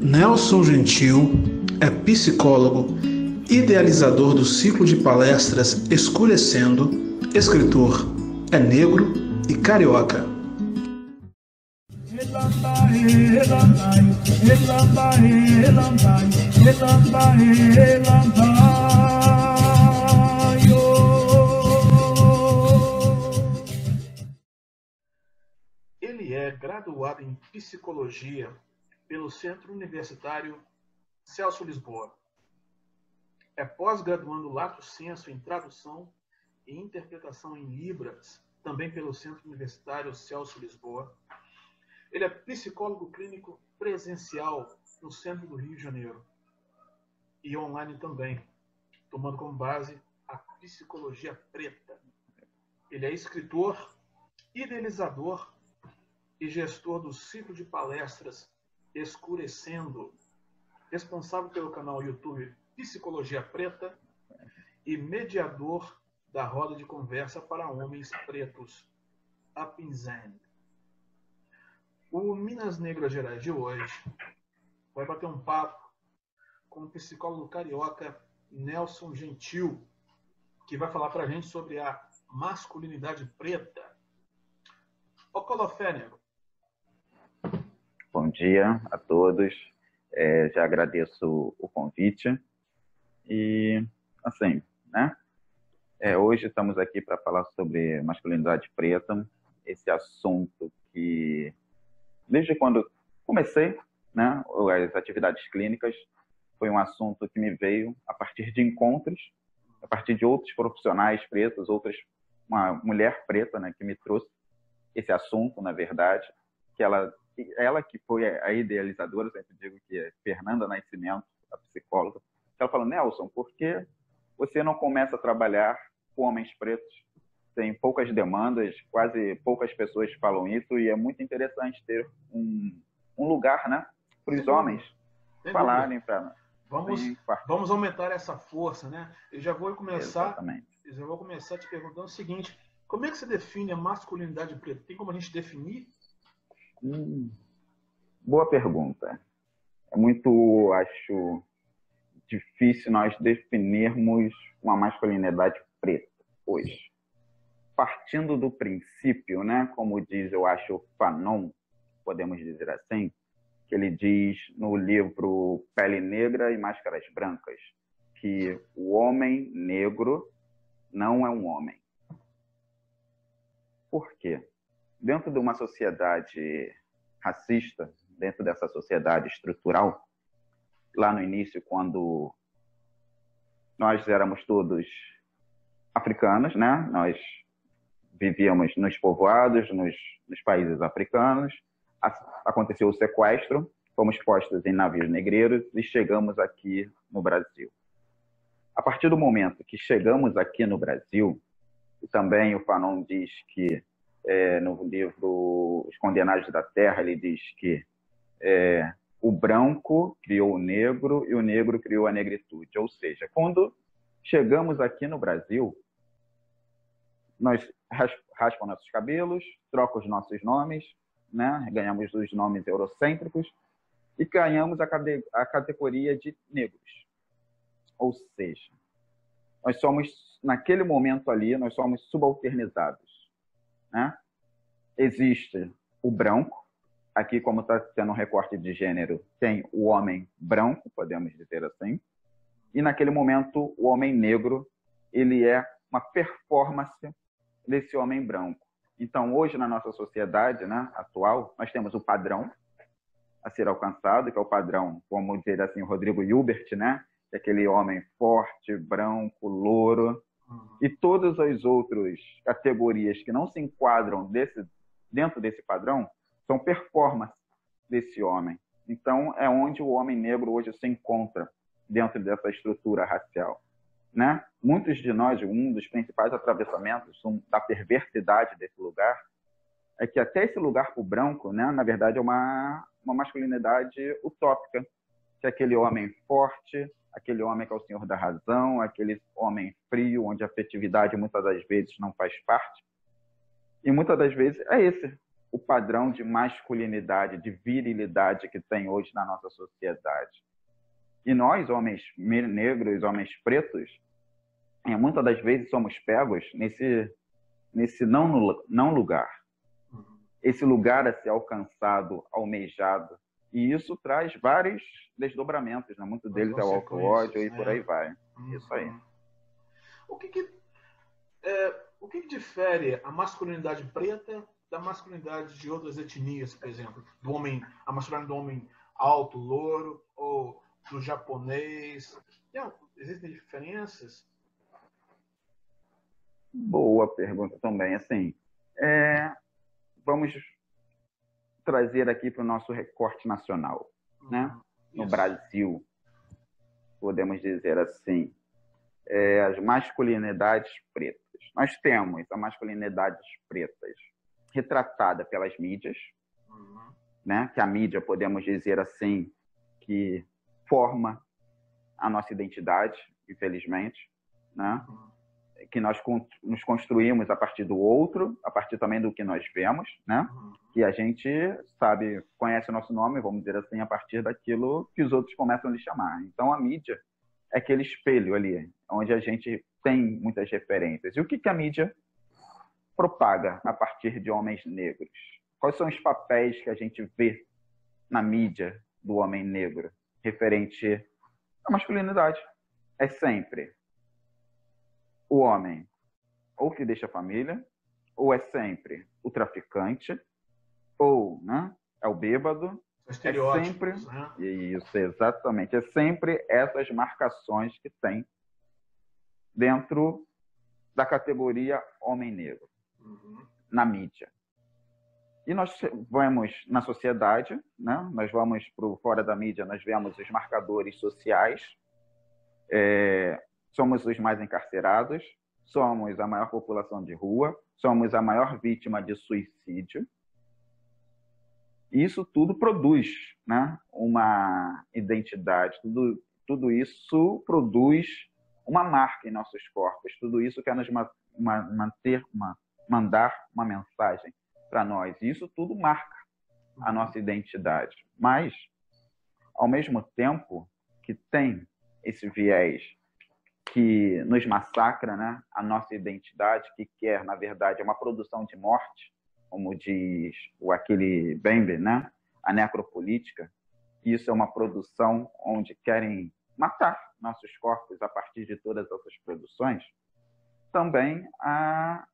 Nelson Gentil é psicólogo, idealizador do ciclo de palestras Escurecendo, escritor, é negro e carioca. Graduado em psicologia pelo Centro Universitário Celso Lisboa. É pós-graduando lato senso em tradução e interpretação em Libras, também pelo Centro Universitário Celso Lisboa. Ele é psicólogo clínico presencial no centro do Rio de Janeiro e online também, tomando como base a psicologia preta. Ele é escritor, idealizador e gestor do ciclo de palestras Escurecendo, responsável pelo canal YouTube Psicologia Preta e mediador da roda de conversa para homens pretos, a Pinzen. O Minas Negras Gerais de hoje vai bater um papo com o psicólogo carioca Nelson Gentil, que vai falar para a gente sobre a masculinidade preta. Ô Colofênero, Bom dia a todos. É, já agradeço o convite. E, assim, né? É, hoje estamos aqui para falar sobre masculinidade preta, esse assunto que, desde quando comecei né, as atividades clínicas, foi um assunto que me veio a partir de encontros, a partir de outros profissionais pretos, outras, uma mulher preta né, que me trouxe esse assunto, na verdade, que ela ela que foi a idealizadora, sempre digo que é Fernanda Nascimento, a psicóloga, ela falou, Nelson, por que você não começa a trabalhar com homens pretos? Tem poucas demandas, quase poucas pessoas falam isso, e é muito interessante ter um, um lugar né, para os homens Sem falarem para Vamos, vamos aumentar essa força, né? Eu já vou começar. Exatamente. Eu já vou começar te perguntando o seguinte: como é que você define a masculinidade preta? Tem como a gente definir Hum, boa pergunta. É muito, acho, difícil nós definirmos uma masculinidade preta hoje. Partindo do princípio, né, como diz, eu acho, Fanon, podemos dizer assim, que ele diz no livro Pele Negra e Máscaras Brancas, que o homem negro não é um homem. Por quê? Dentro de uma sociedade racista, dentro dessa sociedade estrutural, lá no início, quando nós éramos todos africanos, né? Nós vivíamos nos povoados, nos, nos países africanos. Aconteceu o sequestro, fomos postos em navios negreiros e chegamos aqui no Brasil. A partir do momento que chegamos aqui no Brasil, e também o Fanon diz que é, no livro Os Condenados da Terra, ele diz que é, o branco criou o negro e o negro criou a negritude. Ou seja, quando chegamos aqui no Brasil, nós raspamos nossos cabelos, trocamos os nossos nomes, né? ganhamos os nomes eurocêntricos e ganhamos a, a categoria de negros. Ou seja, nós somos, naquele momento ali, nós somos subalternizados. Né? Existe o branco, aqui como está sendo um recorte de gênero, tem o homem branco, podemos dizer assim, e naquele momento o homem negro, ele é uma performance desse homem branco. Então, hoje na nossa sociedade né, atual, nós temos o padrão a ser alcançado, que é o padrão, vamos dizer assim, Rodrigo Hilbert, né? É aquele homem forte, branco, louro, e todas as outras categorias que não se enquadram desse, dentro desse padrão são performance desse homem. Então, é onde o homem negro hoje se encontra dentro dessa estrutura racial. Né? Muitos de nós, um dos principais atravessamentos da perversidade desse lugar é que até esse lugar para o branco, né, na verdade, é uma, uma masculinidade utópica, é aquele homem forte, aquele homem que é o senhor da razão, aquele homem frio, onde a afetividade muitas das vezes não faz parte. E muitas das vezes é esse o padrão de masculinidade, de virilidade que tem hoje na nossa sociedade. E nós, homens negros, homens pretos, é, muitas das vezes somos pegos nesse, nesse não, não lugar. Uhum. Esse lugar a ser alcançado, almejado. E isso traz vários desdobramentos, né? Muitos deles é o alcoódio e por aí vai. Uhum. Isso aí. O que, que é, o que, que difere a masculinidade preta da masculinidade de outras etnias, por exemplo? Do homem, a masculinidade do homem alto, louro, ou do japonês? existem diferenças? Boa pergunta também. Assim, é, vamos trazer aqui para o nosso recorte nacional, né? Uhum. No Brasil, podemos dizer assim, é, as masculinidades pretas. Nós temos as masculinidades pretas retratada pelas mídias, uhum. né? Que a mídia podemos dizer assim que forma a nossa identidade, infelizmente, né? Que nós nos construímos a partir do outro, a partir também do que nós vemos, né? Que a gente sabe, conhece o nosso nome, vamos dizer assim, a partir daquilo que os outros começam a lhe chamar. Então a mídia é aquele espelho ali, onde a gente tem muitas referências. E o que, que a mídia propaga a partir de homens negros? Quais são os papéis que a gente vê na mídia do homem negro? referente à masculinidade. É sempre o homem ou que deixa a família, ou é sempre o traficante, ou né, é o bêbado. É sempre né? isso, exatamente. É sempre essas marcações que tem dentro da categoria homem negro uhum. na mídia. E nós vamos na sociedade, né? nós vamos para fora da mídia, nós vemos os marcadores sociais, é, somos os mais encarcerados, somos a maior população de rua, somos a maior vítima de suicídio. Isso tudo produz né? uma identidade, tudo, tudo isso produz uma marca em nossos corpos, tudo isso quer nos manter, uma, mandar uma mensagem para nós. E isso tudo marca a nossa identidade. Mas, ao mesmo tempo que tem esse viés que nos massacra né, a nossa identidade, que quer, na verdade, é uma produção de morte, como diz o aquele Bembe, né, a necropolítica, isso é uma produção onde querem matar nossos corpos a partir de todas essas produções, também há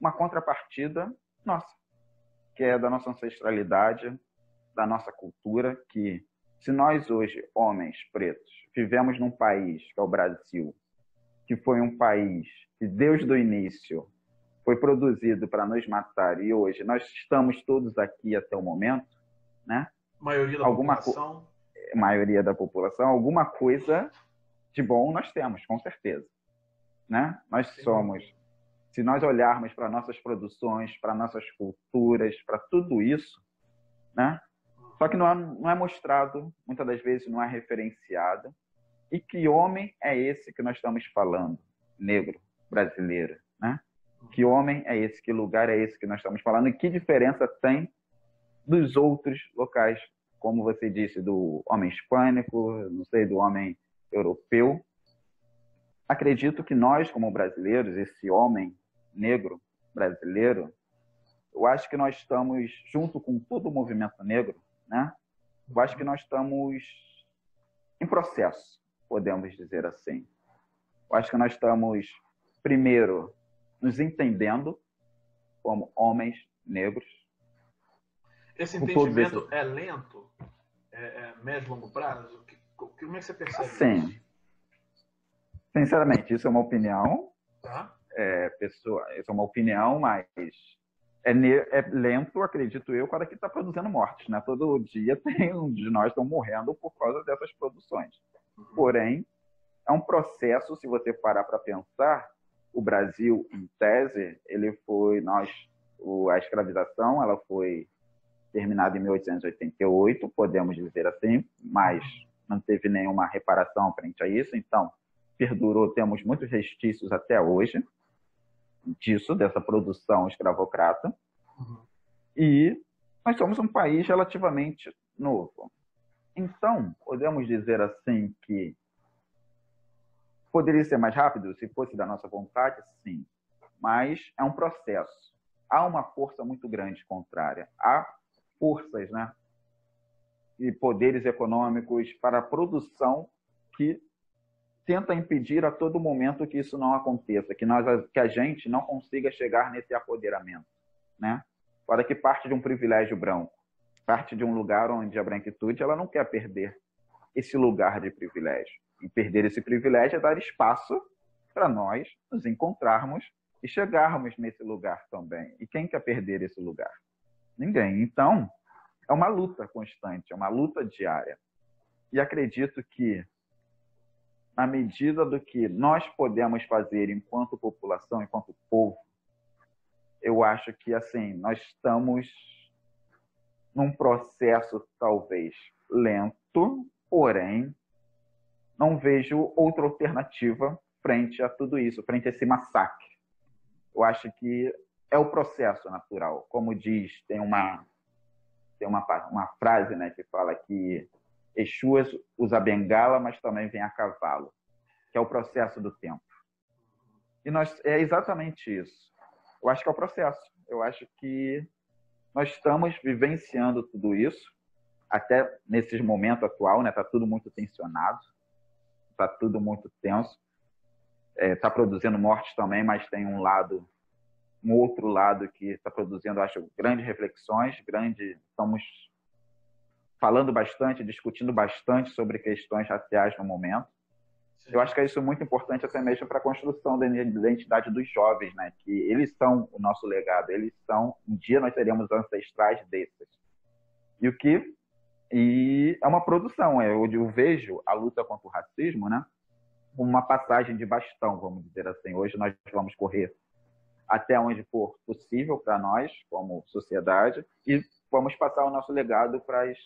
uma contrapartida nossa, que é da nossa ancestralidade, da nossa cultura, que se nós hoje, homens pretos, vivemos num país, que é o Brasil, que foi um país que desde o início foi produzido para nos matar e hoje nós estamos todos aqui até o momento, né? Maioria da alguma população. Maioria da população, alguma coisa de bom nós temos, com certeza, né? Nós Sim. somos se nós olharmos para nossas produções, para nossas culturas, para tudo isso, né? Só que não é, não é mostrado, muitas das vezes não é referenciado. E que homem é esse que nós estamos falando? Negro, brasileiro, né? Que homem é esse? Que lugar é esse que nós estamos falando? E que diferença tem dos outros locais, como você disse, do homem hispânico, não sei, do homem europeu? Acredito que nós, como brasileiros, esse homem negro brasileiro, eu acho que nós estamos, junto com todo o movimento negro, né? Eu acho que nós estamos em processo, podemos dizer assim. Eu acho que nós estamos, primeiro, nos entendendo como homens negros. Esse entendimento é lento? É, é médio longo prazo? Como é que você percebe Sim. isso? Sinceramente, isso é uma opinião. Tá é, pessoa, isso é uma opinião, mas é, é lento, acredito eu, para que está produzindo mortes. Né? Todo dia tem um de nós estão morrendo por causa dessas produções. Porém, é um processo, se você parar para pensar, o Brasil, em tese, ele foi, nós, a escravização, ela foi terminada em 1888, podemos dizer assim, mas não teve nenhuma reparação frente a isso, então perdurou, temos muitos restícios até hoje disso, dessa produção escravocrata. Uhum. E nós somos um país relativamente novo. Então, podemos dizer assim que poderia ser mais rápido se fosse da nossa vontade, sim, mas é um processo. Há uma força muito grande contrária. Há forças, né, e poderes econômicos para a produção que tenta impedir a todo momento que isso não aconteça, que nós que a gente não consiga chegar nesse apoderamento, né? Para que parte de um privilégio branco, parte de um lugar onde a branquitude ela não quer perder esse lugar de privilégio. E perder esse privilégio é dar espaço para nós nos encontrarmos e chegarmos nesse lugar também. E quem quer perder esse lugar? Ninguém. Então, é uma luta constante, é uma luta diária. E acredito que, na medida do que nós podemos fazer enquanto população, enquanto povo, eu acho que assim nós estamos num processo talvez lento, porém não vejo outra alternativa frente a tudo isso, frente a esse massacre. Eu acho que é o processo natural, como diz, tem uma tem uma, uma frase né, que fala que Exu usa bengala, mas também vem a cavalo, que é o processo do tempo. E nós é exatamente isso. Eu acho que é o processo. Eu acho que nós estamos vivenciando tudo isso, até nesse momento atual, né? Tá tudo muito tensionado, tá tudo muito tenso. É, tá produzindo mortes também, mas tem um lado um outro lado que está produzindo, acho, grandes reflexões, grande, estamos falando bastante, discutindo bastante sobre questões raciais no momento. Eu acho que é isso muito importante até mesmo para a construção da identidade dos jovens, né? Que eles são o nosso legado, eles são, um dia nós seremos ancestrais desses. E o que e é uma produção, é onde eu vejo a luta contra o racismo, né? Uma passagem de bastão, vamos dizer assim. Hoje nós vamos correr até onde for possível para nós, como sociedade, e vamos passar o nosso legado para as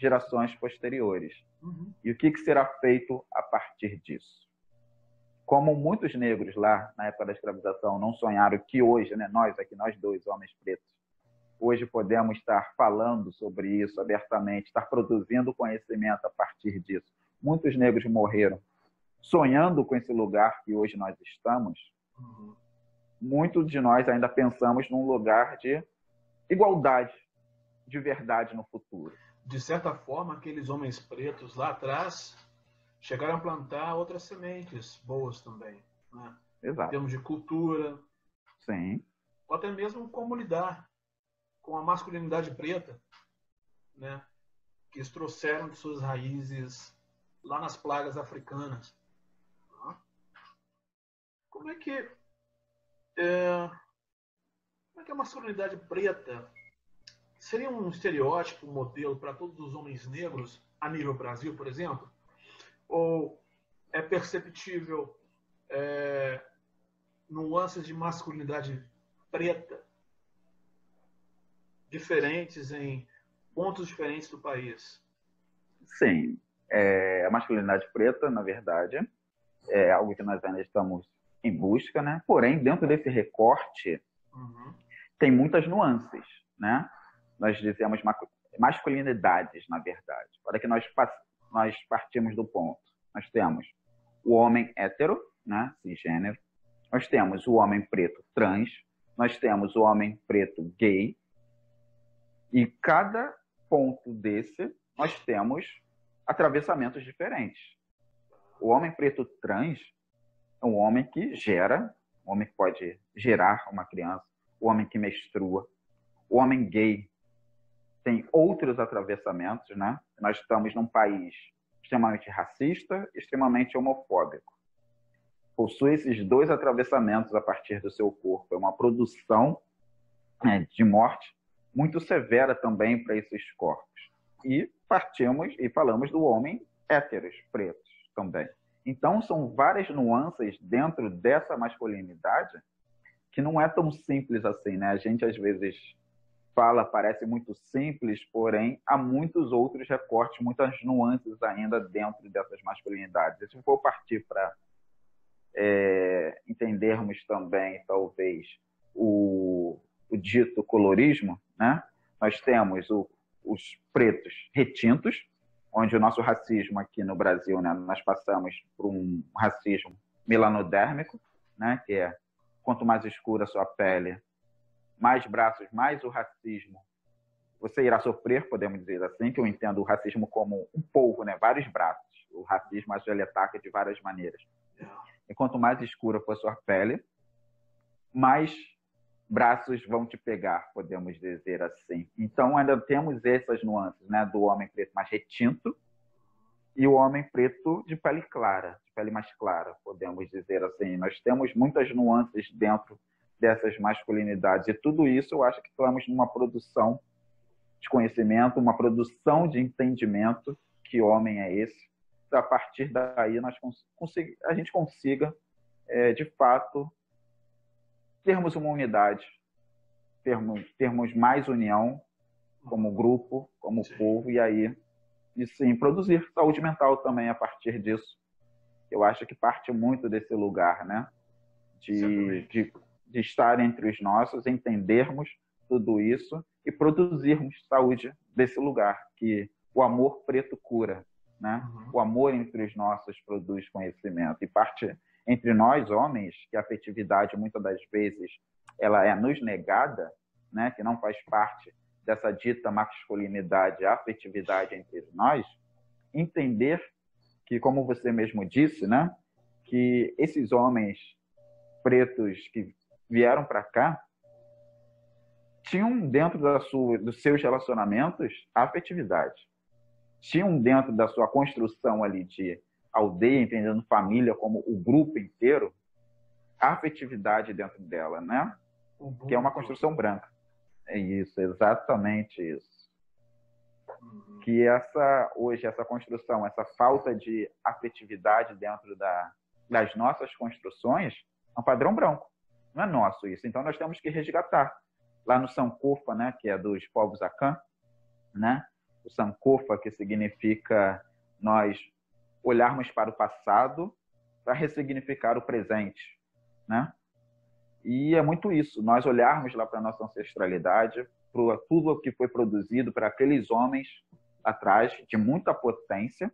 gerações posteriores. Uhum. E o que, que será feito a partir disso? Como muitos negros lá na época da escravização não sonharam que hoje, né, nós aqui, nós dois, homens pretos, hoje podemos estar falando sobre isso abertamente, estar produzindo conhecimento a partir disso. Muitos negros morreram sonhando com esse lugar que hoje nós estamos. Uhum muitos de nós ainda pensamos num lugar de igualdade, de verdade no futuro. De certa forma, aqueles homens pretos lá atrás chegaram a plantar outras sementes boas também. Né? Exato. Em termos de cultura. Sim. Ou até mesmo como lidar com a masculinidade preta, né? que eles trouxeram de suas raízes lá nas plagas africanas. Como é que é, como é que a masculinidade preta seria um estereótipo, um modelo para todos os homens negros a nível Brasil, por exemplo? Ou é perceptível é, nuances de masculinidade preta diferentes em pontos diferentes do país? Sim. É, a masculinidade preta, na verdade, é algo que nós ainda estamos em busca, né? Porém, dentro desse recorte, uhum. tem muitas nuances, né? Nós dizemos masculinidades, na verdade. Para que nós, nós partimos do ponto. Nós temos o homem hétero, né? Cisgênero. Nós temos o homem preto trans. Nós temos o homem preto gay. E cada ponto desse, nós temos atravessamentos diferentes. O homem preto trans é um homem que gera, um homem que pode gerar uma criança, o um homem que menstrua, o um homem gay tem outros atravessamentos, né? Nós estamos num país extremamente racista, extremamente homofóbico. Possui esses dois atravessamentos a partir do seu corpo. É uma produção né, de morte muito severa também para esses corpos. E partimos e falamos do homem héteros, pretos também. Então, são várias nuances dentro dessa masculinidade que não é tão simples assim, né? A gente às vezes fala, parece muito simples, porém há muitos outros recortes, muitas nuances ainda dentro dessas masculinidades. Se for partir para é, entendermos também, talvez, o o dito colorismo, né? Nós temos o, os pretos retintos, onde o nosso racismo aqui no Brasil, né, nós passamos por um racismo melanodérmico, né, que é quanto mais escura a sua pele, mais braços, mais o racismo você irá sofrer, podemos dizer assim, que eu entendo o racismo como um polvo, né, vários braços. O racismo ele ataca de várias maneiras. E quanto mais escura for sua pele, mais braços vão te pegar, podemos dizer assim. Então, ainda temos essas nuances, né? Do homem preto mais retinto e o homem preto de pele clara, de pele mais clara, podemos dizer assim. Nós temos muitas nuances dentro dessas masculinidades e tudo isso eu acho que estamos numa produção de conhecimento, uma produção de entendimento que homem é esse. A partir daí nós a gente consiga, é, de fato, termos uma unidade, termos, termos mais união como grupo, como sim. povo, e aí, e sim, produzir saúde mental também a partir disso. Eu acho que parte muito desse lugar, né? De, de, de estar entre os nossos, entendermos tudo isso e produzirmos saúde desse lugar, que o amor preto cura, né? Uhum. O amor entre os nossos produz conhecimento. E parte entre nós, homens, que a afetividade muitas das vezes ela é nos negada, né, que não faz parte dessa dita masculinidade, a afetividade entre nós, entender que, como você mesmo disse, né, que esses homens pretos que vieram para cá tinham dentro da sua, dos seus relacionamentos afetividade. Tinham dentro da sua construção ali de aldeia, entendendo família como o grupo inteiro, afetividade dentro dela, né? Que é uma construção branca. É isso, exatamente isso. Uhum. Que essa hoje essa construção, essa falta de afetividade dentro da, das nossas construções é um padrão branco. Não é nosso isso. Então nós temos que resgatar. Lá no Sankofa, né, que é dos povos Akan, né? O Sankofa que significa nós olharmos para o passado para ressignificar o presente, né? E é muito isso, nós olharmos lá para a nossa ancestralidade, para tudo o que foi produzido para aqueles homens atrás, de muita potência,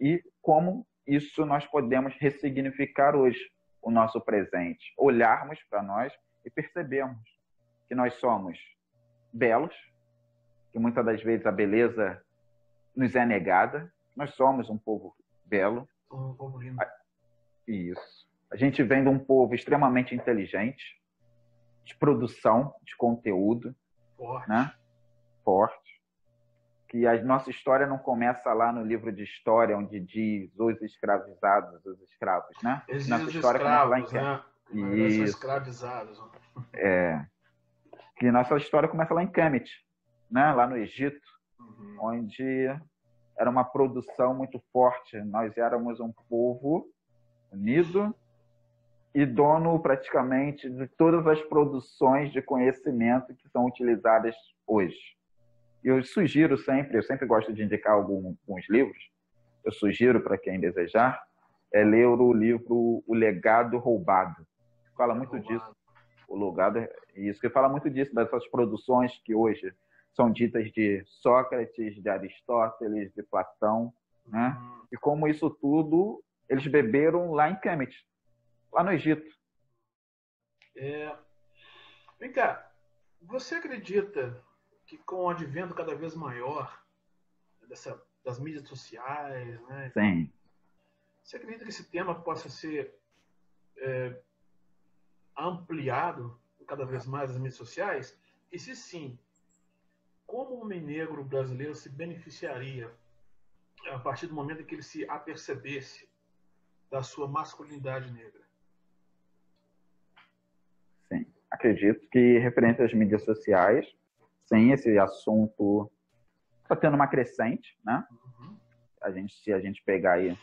e como isso nós podemos ressignificar hoje o nosso presente. Olharmos para nós e percebermos que nós somos belos, que muitas das vezes a beleza nos é negada, nós somos um povo belo. Um povo lindo. Isso. A gente vem de um povo extremamente inteligente, de produção de conteúdo. Forte. Né? Forte. Que a nossa história não começa lá no livro de história, onde diz os escravizados, os escravos, né? Existe nossa os história escravos, começa lá em né? Isso. escravizados. É. Que nossa história começa lá em Kemet, né? lá no Egito, uhum. onde era uma produção muito forte. Nós éramos um povo unido e dono praticamente de todas as produções de conhecimento que são utilizadas hoje. Eu sugiro sempre, eu sempre gosto de indicar alguns livros, eu sugiro para quem desejar, é ler o livro O Legado Roubado. Fala muito Roubado. disso. O legado, isso que fala muito disso dessas produções que hoje são ditas de Sócrates, de Aristóteles, de Platão, né? Uhum. E como isso tudo eles beberam lá em Kemet, lá no Egito. É... Vem cá, você acredita que com o advento cada vez maior dessa, das mídias sociais, né? Sim. Você acredita que esse tema possa ser é, ampliado cada vez mais nas mídias sociais? E se sim, como o homem negro brasileiro se beneficiaria a partir do momento em que ele se apercebesse da sua masculinidade negra? Sim, acredito que referente às mídias sociais, sim, esse assunto está tendo uma crescente, né? Uhum. A gente, se a gente pegar aí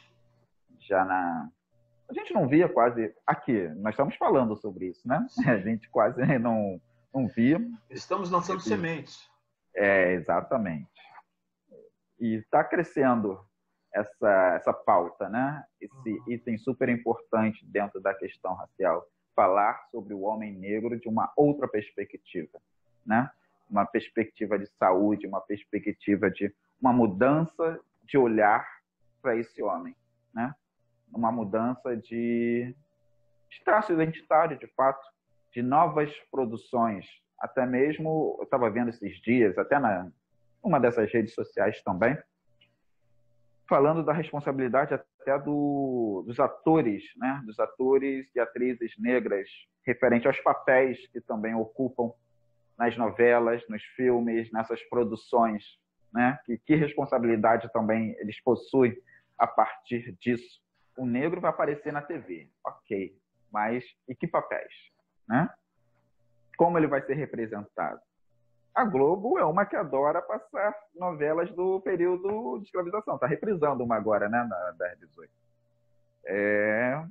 já na a gente não via quase aqui. Nós estamos falando sobre isso, né? A gente quase não não via. Estamos lançando sementes. É, exatamente. E está crescendo essa, essa pauta, né? Esse uhum. item super importante dentro da questão racial. falar sobre o homem negro de uma outra perspectiva, né? Uma perspectiva de saúde, uma perspectiva de uma mudança de olhar para esse homem, né? Uma mudança de, de traço identitário, de fato, de novas produções. Até mesmo, eu estava vendo esses dias, até na uma dessas redes sociais também, falando da responsabilidade até do, dos atores, né? dos atores e atrizes negras, referente aos papéis que também ocupam nas novelas, nos filmes, nessas produções. Né? Que, que responsabilidade também eles possuem a partir disso. O negro vai aparecer na TV, ok, mas e que papéis? Né? Como ele vai ser representado? A Globo é uma que adora passar novelas do período de escravização. Está reprisando uma agora, né, na da 18 É...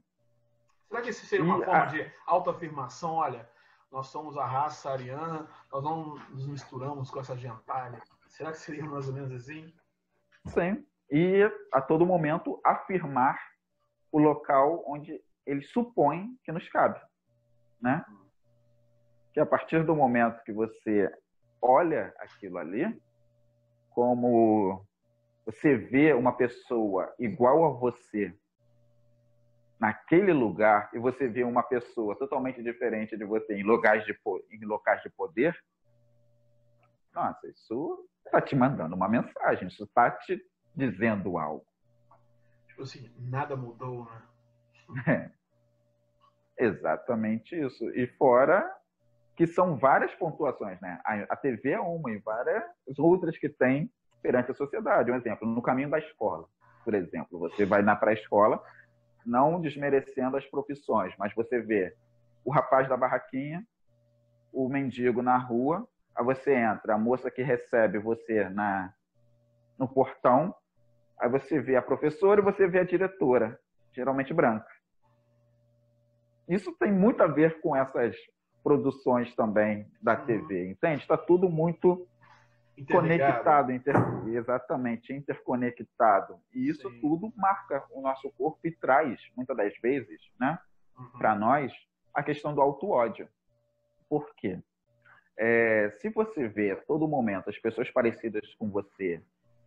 Será que isso seria uma e forma a... de autoafirmação? Olha, nós somos a raça ariana, nós não nos misturamos com essa gentalha. Será que seria mais ou menos assim? Sim. E a todo momento afirmar o local onde ele supõe que nos cabe, né? Que a partir do momento que você olha aquilo ali, como você vê uma pessoa igual a você naquele lugar e você vê uma pessoa totalmente diferente de você em locais de, em locais de poder, nossa, isso está te mandando uma mensagem, isso está te dizendo algo. Tipo assim, nada mudou, né? É, exatamente isso. E fora que são várias pontuações, né? A, TV é uma e várias outras que tem perante a sociedade. Um exemplo, no caminho da escola, por exemplo, você vai na pré-escola, não desmerecendo as profissões, mas você vê o rapaz da barraquinha, o mendigo na rua, aí você entra, a moça que recebe você na no portão, aí você vê a professora e você vê a diretora, geralmente branca. Isso tem muito a ver com essas produções também da uhum. TV, entende? Está tudo muito conectado, inter... exatamente, interconectado. E isso Sim. tudo marca o nosso corpo e traz, muitas das vezes, né, uhum. para nós, a questão do auto-ódio. Por quê? É, se você vê todo momento as pessoas parecidas com você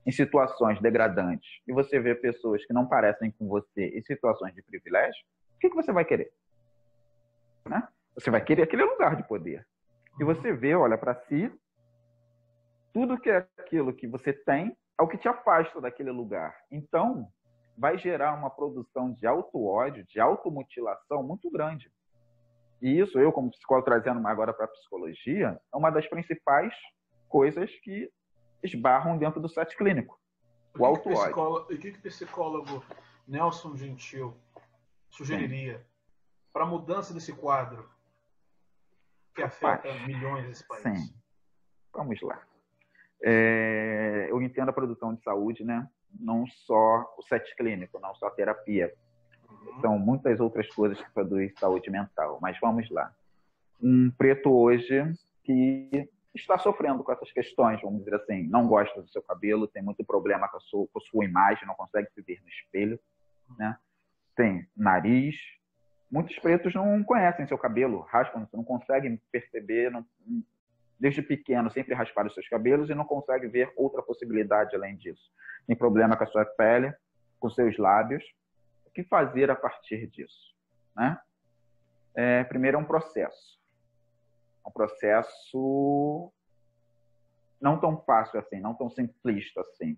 em situações degradantes e você vê pessoas que não parecem com você em situações de privilégio, o que, que você vai querer? Né? Você vai querer aquele lugar de poder. E você vê, olha para si, tudo que é aquilo que você tem é o que te afasta daquele lugar. Então, vai gerar uma produção de auto-ódio, de automutilação muito grande. E isso, eu como psicólogo trazendo agora para a psicologia, é uma das principais coisas que esbarram dentro do set clínico. O, o auto-ódio. E o que, que o psicólogo Nelson Gentil sugeriria para a mudança desse quadro? que afeta milhões desse país. Sim. Vamos lá. É, eu entendo a produção de saúde, né? Não só o set clínico, não só a terapia. Uhum. São muitas outras coisas que produzem saúde mental. Mas vamos lá. Um preto hoje que está sofrendo com essas questões, vamos dizer assim, não gosta do seu cabelo, tem muito problema com a sua, com a sua imagem, não consegue se ver no espelho, né? Tem nariz, muitos pretos não conhecem seu cabelo, raspam, não conseguem perceber, não, desde pequeno sempre rasparam seus cabelos e não conseguem ver outra possibilidade além disso. Tem problema com a sua pele, com seus lábios. O que fazer a partir disso? Né? É, primeiro é um processo. Um processo não tão fácil assim, não tão simplista assim.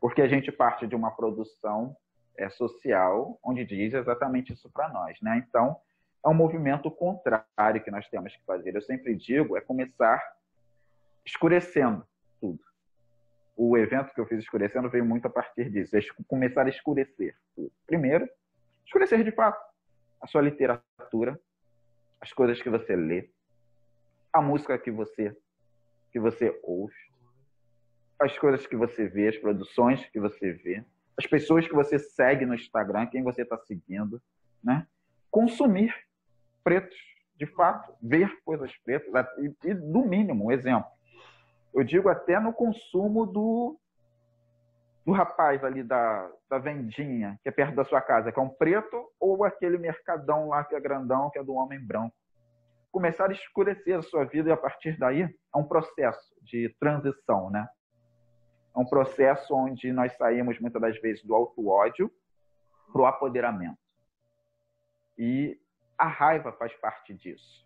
Porque a gente parte de uma produção é, social, onde diz exatamente isso para nós. Né? Então, é um movimento contrário que nós temos que fazer. Eu sempre digo, é começar escurecendo tudo. O evento que eu fiz escurecendo veio muito a partir disso, é começar a escurecer tudo. Primeiro, escurecer de fato a sua literatura, as coisas que você lê, a música que você que você ouve, as coisas que você vê, as produções que você vê, as pessoas que você segue no Instagram, quem você está seguindo, né? Consumir pretos, de fato, ver coisas pretas e, e do mínimo, um exemplo. Eu digo até no consumo do, do rapaz ali da, da vendinha, que é perto da sua casa, que é um preto, ou aquele mercadão lá que é grandão, que é do homem branco. Começar a escurecer a sua vida e a partir daí é um processo de transição, né? É um processo onde nós saímos muitas das vezes do auto-ódio para o apoderamento. E a raiva faz parte disso.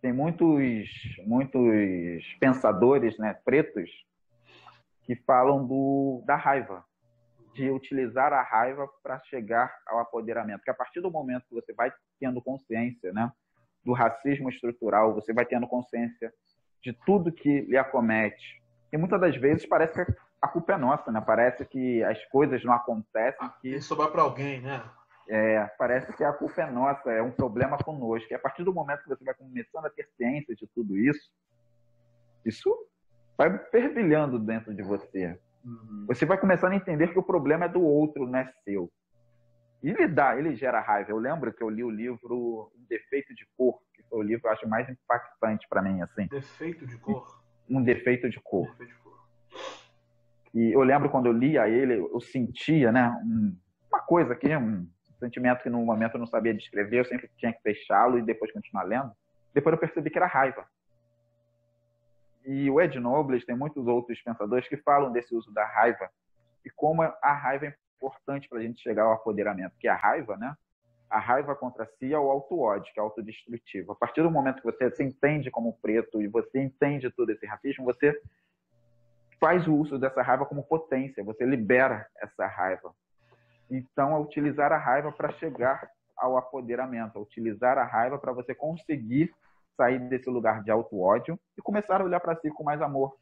Tem muitos, muitos pensadores né, pretos que falam do, da raiva, de utilizar a raiva para chegar ao apoderamento. Que a partir do momento que você vai tendo consciência né, do racismo estrutural, você vai tendo consciência de tudo que lhe acomete. E muitas das vezes parece que a culpa é nossa, né? Parece que as coisas não acontecem. Que... Tem que sobrar para alguém, né? É, parece que a culpa é nossa, é um problema conosco. E a partir do momento que você vai começando a ter ciência de tudo isso, isso vai fervilhando dentro de você. Uhum. Você vai começando a entender que o problema é do outro, não é seu. E ele dá, ele gera raiva. Eu lembro que eu li o livro Um Defeito de Cor, que foi o livro que eu acho mais impactante para mim, assim. Defeito de cor. Um defeito de cor. Defeito de cor. E eu lembro quando eu lia ele, eu sentia, né, um, uma coisa aqui, um sentimento que no momento eu não sabia descrever, eu sempre tinha que fechá-lo e depois continuar lendo. Depois eu percebi que era raiva. E o Ed Nobles tem muitos outros pensadores que falam desse uso da raiva e como a raiva é importante para a gente chegar ao apoderamento, que a raiva, né? A raiva contra si é o auto-ódio, que é autodestrutivo. A partir do momento que você se entende como preto e você entende todo esse racismo, você faz o uso dessa raiva como potência, você libera essa raiva. Então, é utilizar a raiva para chegar ao apoderamento, é utilizar a raiva para você conseguir sair desse lugar de auto-ódio e começar a olhar para si com mais amor,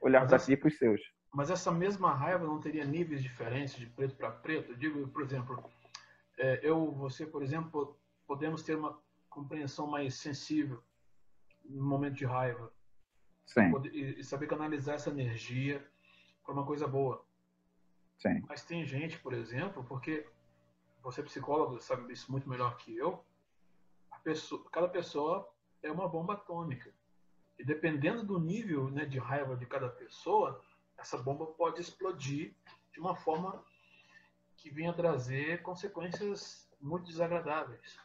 olhar para si e para os seus. Mas essa mesma raiva não teria níveis diferentes de preto para preto? Eu digo, por exemplo, é, eu, você, por exemplo, podemos ter uma compreensão mais sensível no momento de raiva. Sim. E saber canalizar essa energia para uma coisa boa. Sim. Mas tem gente, por exemplo, porque você é psicólogo sabe isso muito melhor que eu, pessoa, cada pessoa é uma bomba atômica. E dependendo do nível né, de raiva de cada pessoa, essa bomba pode explodir de uma forma que venha trazer consequências muito desagradáveis.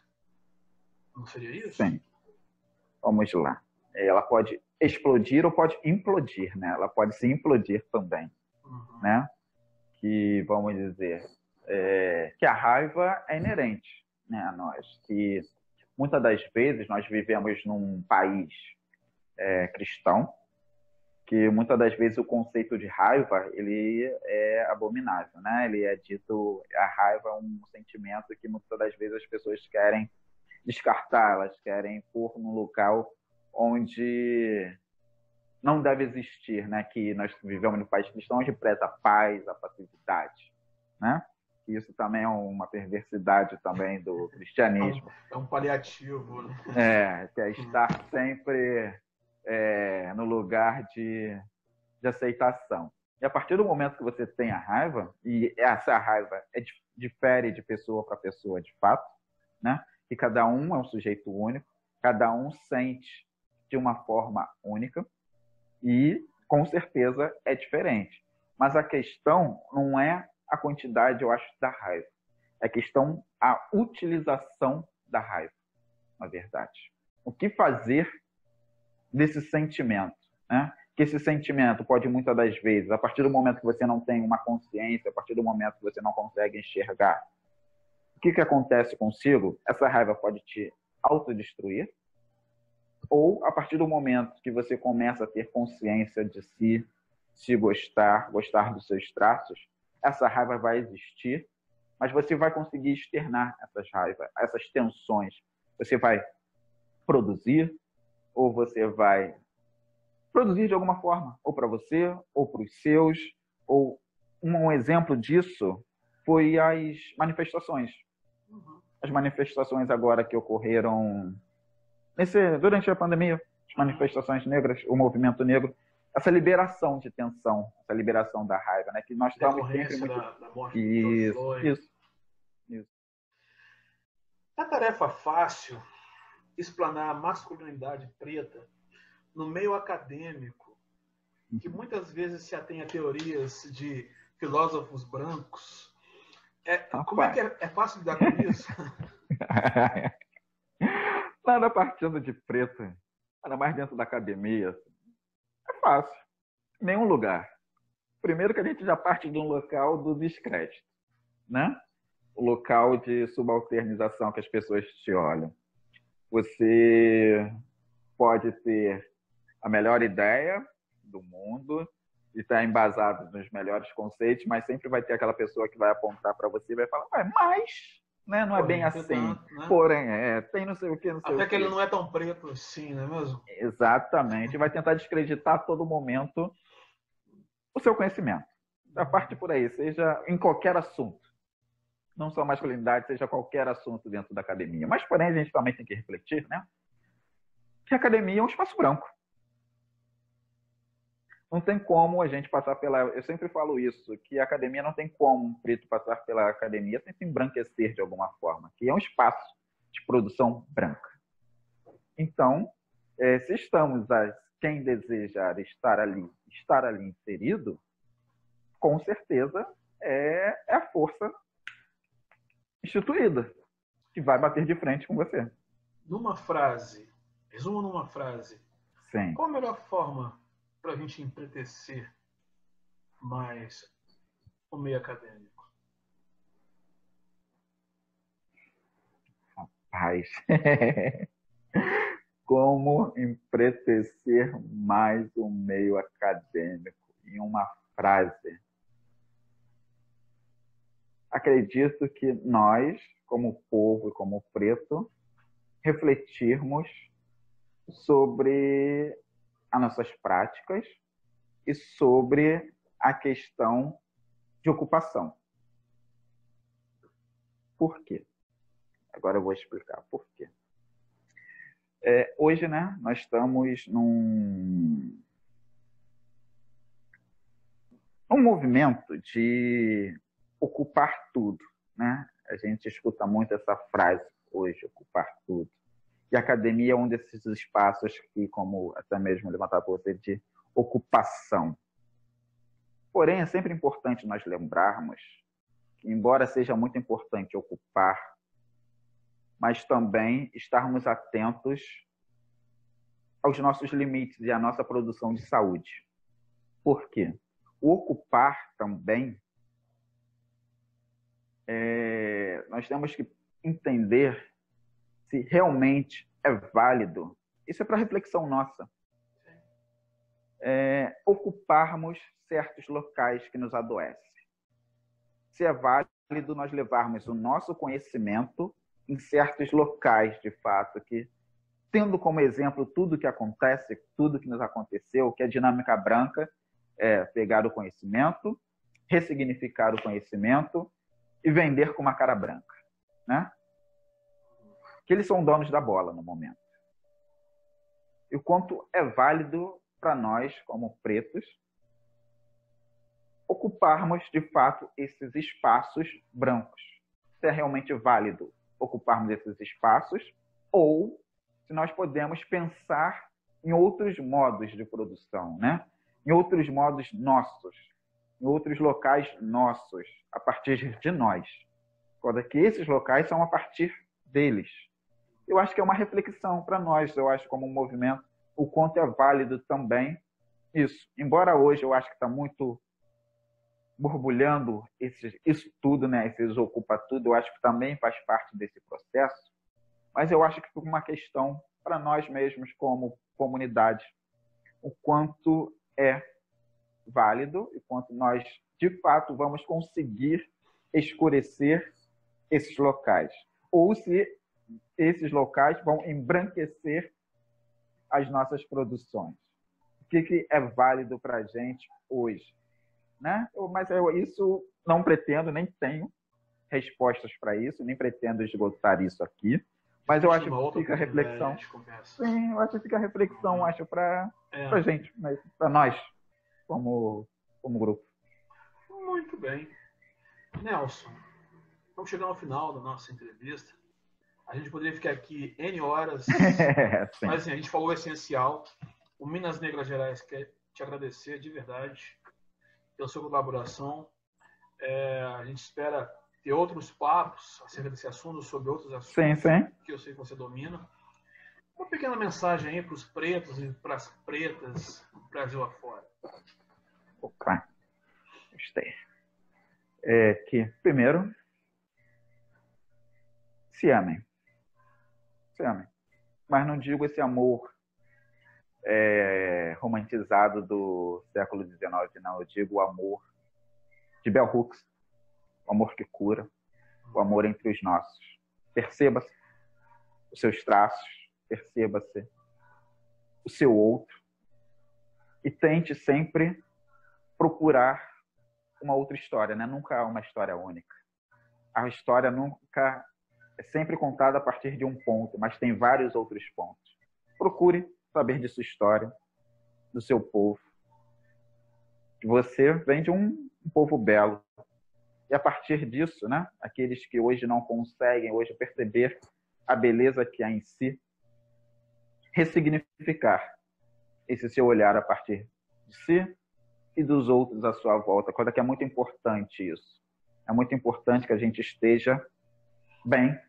Não seria isso? Sim. Vamos lá. Ela pode explodir ou pode implodir, né? Ela pode se implodir também, uhum. né? Que, vamos dizer, é, que a raiva é inerente né, a nós. Que muitas das vezes nós vivemos num país é, cristão, que muitas das vezes o conceito de raiva ele é abominável, né? Ele é dito a raiva é um sentimento que muitas das vezes as pessoas querem descartar, elas querem pôr num local onde não deve existir, né? Que nós vivemos no país cristão onde preza a paz, a passividade, né? Isso também é uma perversidade também do cristianismo. É um paliativo, né? É, que é estar sempre é, no lugar de, de aceitação. E a partir do momento que você tem a raiva, e essa raiva é, difere de pessoa para pessoa de fato, né? Que cada um é um sujeito único, cada um sente de uma forma única, e com certeza é diferente. Mas a questão não é a quantidade, eu acho, da raiva. É a questão a utilização da raiva, na verdade. O que fazer desse sentimento, né? Que esse sentimento pode muitas das vezes, a partir do momento que você não tem uma consciência, a partir do momento que você não consegue enxergar, o que que acontece consigo? Essa raiva pode te autodestruir, ou a partir do momento que você começa a ter consciência de si, se gostar, gostar dos seus traços, essa raiva vai existir, mas você vai conseguir externar essas raivas, essas tensões. Você vai produzir ou você vai produzir de alguma forma, ou para você, ou para os seus, ou um exemplo disso foi as manifestações. Uhum. As manifestações agora que ocorreram nesse, durante a pandemia, as manifestações negras, o movimento negro, essa liberação de tensão, essa liberação da raiva, né? Que nós estamos sempre muito... da, da morte isso, isso, isso. É tarefa fácil explanar a masculinidade preta no meio acadêmico, que muitas vezes se atém a teorias de filósofos brancos. É, como é que é, é fácil lidar com isso? Nada partindo de preto, nada mais dentro da academia. É fácil. Nenhum lugar. Primeiro que a gente já parte de um local do descrédito, né? O local de subalternização que as pessoas te olham. Você pode ter a melhor ideia do mundo e estar tá embasado nos melhores conceitos, mas sempre vai ter aquela pessoa que vai apontar para você e vai falar, mas né? não é bem assim. Tanto, né? Porém, é, tem não sei o que, não sei Até o que ele não é tão preto assim, não é mesmo? Exatamente. Vai tentar descreditar a todo momento o seu conhecimento. A parte por aí, seja em qualquer assunto. Não só masculinidade, seja qualquer assunto dentro da academia. Mas, porém, a gente também tem que refletir, né? Que a academia é um espaço branco. Não tem como a gente passar pela. Eu sempre falo isso, que a academia não tem como um preto passar pela academia sem se embranquecer de alguma forma, que é um espaço de produção branca. Então, é, se estamos a quem desejar estar ali, estar ali inserido, com certeza é, é a força instituída que vai bater de frente com você. Numa frase, resumo numa frase. Sim. Qual a melhor forma para a gente empretecer mais o meio acadêmico? Rapaz, como empretecer mais o meio acadêmico em uma frase? Acredito que nós, como povo e como preto, refletirmos sobre as nossas práticas e sobre a questão de ocupação. Por quê? Agora eu vou explicar por quê. É, hoje, né, nós estamos num, um movimento de ocupar tudo, né? A gente escuta muito essa frase hoje, ocupar tudo. E a academia é um desses espaços que, como até mesmo levantar por você, de ocupação. Porém, é sempre importante nós lembrarmos que, embora seja muito importante ocupar, mas também estarmos atentos aos nossos limites e à nossa produção de saúde. Por quê? O ocupar também, é, nós temos que entender se realmente é válido. Isso é para reflexão nossa. É, ocuparmos certos locais que nos adoecem. Se é válido nós levarmos o nosso conhecimento em certos locais, de fato, que tendo como exemplo tudo que acontece, tudo que nos aconteceu, que a dinâmica branca é pegar o conhecimento, ressignificar o conhecimento e vender com uma cara branca, né? Que eles são donos da bola no momento. E o quanto é válido para nós, como pretos, ocuparmos de fato esses espaços brancos. Se é realmente válido ocuparmos esses espaços, ou se nós podemos pensar em outros modos de produção, né? em outros modos nossos, em outros locais nossos, a partir de nós. Quando que esses locais são a partir deles eu acho que é uma reflexão para nós, eu acho, como um movimento, o quanto é válido também isso. Embora hoje eu acho que está muito borbulhando isso tudo, né? Esse desocupa tudo, eu acho que também faz parte desse processo. Mas eu acho que fica uma questão para nós mesmos, como comunidade, o quanto é válido e quanto nós, de fato, vamos conseguir escurecer esses locais. Ou se esses locais vão embranquecer as nossas produções. O que, que é válido para a gente hoje? Né? Eu, mas eu isso não pretendo, nem tenho respostas para isso, nem pretendo esgotar isso aqui. Mas eu acho que fica a reflexão. Sim, eu acho que fica a reflexão, uhum. acho, para é. a gente, para nós, como, como grupo. Muito bem. Nelson, vamos chegar ao final da nossa entrevista. A gente poderia ficar aqui N horas, mas assim, a gente falou o essencial. O Minas Negras Gerais quer te agradecer de verdade pela sua colaboração. É, a gente espera ter outros papos acerca desse assunto, sobre outros assuntos sim, sim. que eu sei que você domina. Uma pequena mensagem aí para os pretos e para as pretas do Brasil afora. Ok. Gostei. É que, primeiro, se amem. Mas não digo esse amor é, romantizado do século XIX, não. Eu digo o amor de Bell Hooks, o amor que cura, o amor entre os nossos. Perceba-se os seus traços, perceba-se o seu outro e tente sempre procurar uma outra história, né? Nunca há uma história única. A história nunca é sempre contada a partir de um ponto, mas tem vários outros pontos. Procure saber de sua história, do seu povo. Você vem de um, um povo belo. E a partir disso, né, aqueles que hoje não conseguem hoje perceber a beleza que há em si, ressignificar esse seu olhar a partir de si e dos outros à sua volta. Coisa que é muito importante isso. É muito importante que a gente esteja bem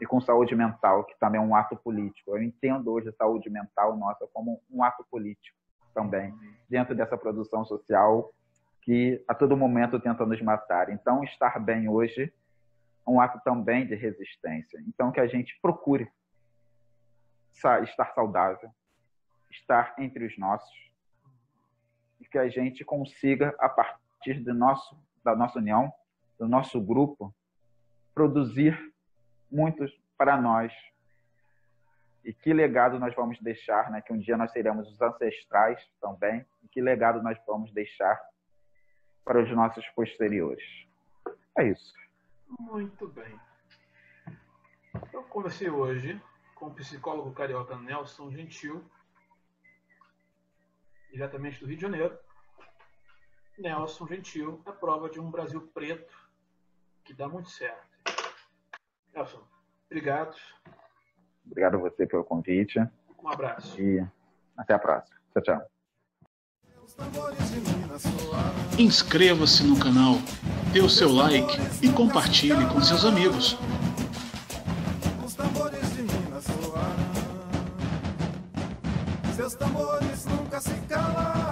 e com saúde mental, que também é um ato político. Eu entendo hoje a saúde mental nossa como um ato político também, dentro dessa produção social que a todo momento tenta nos matar. Então, estar bem hoje é um ato também de resistência. Então, que a gente procure estar saudável, estar entre os nossos, e que a gente consiga, a partir do nosso, da nossa união, do nosso grupo, produzir muitos para nós. E que legado nós vamos deixar, né? Que um dia nós seremos os ancestrais também. E que legado nós vamos deixar para os nossos posteriores. É isso. Muito bem. Eu conversei hoje com o psicólogo carioca Nelson Gentil, diretamente do Rio de Janeiro. Nelson Gentil é prova de um Brasil preto que dá muito certo. Nelson, obrigado. Obrigado a você pelo convite. Um abraço. E até a próxima. Tchau, tchau. Inscreva-se no canal, dê o seu like e compartilhe com seus amigos. Os tambores de Minas seus tambores nunca se calaram.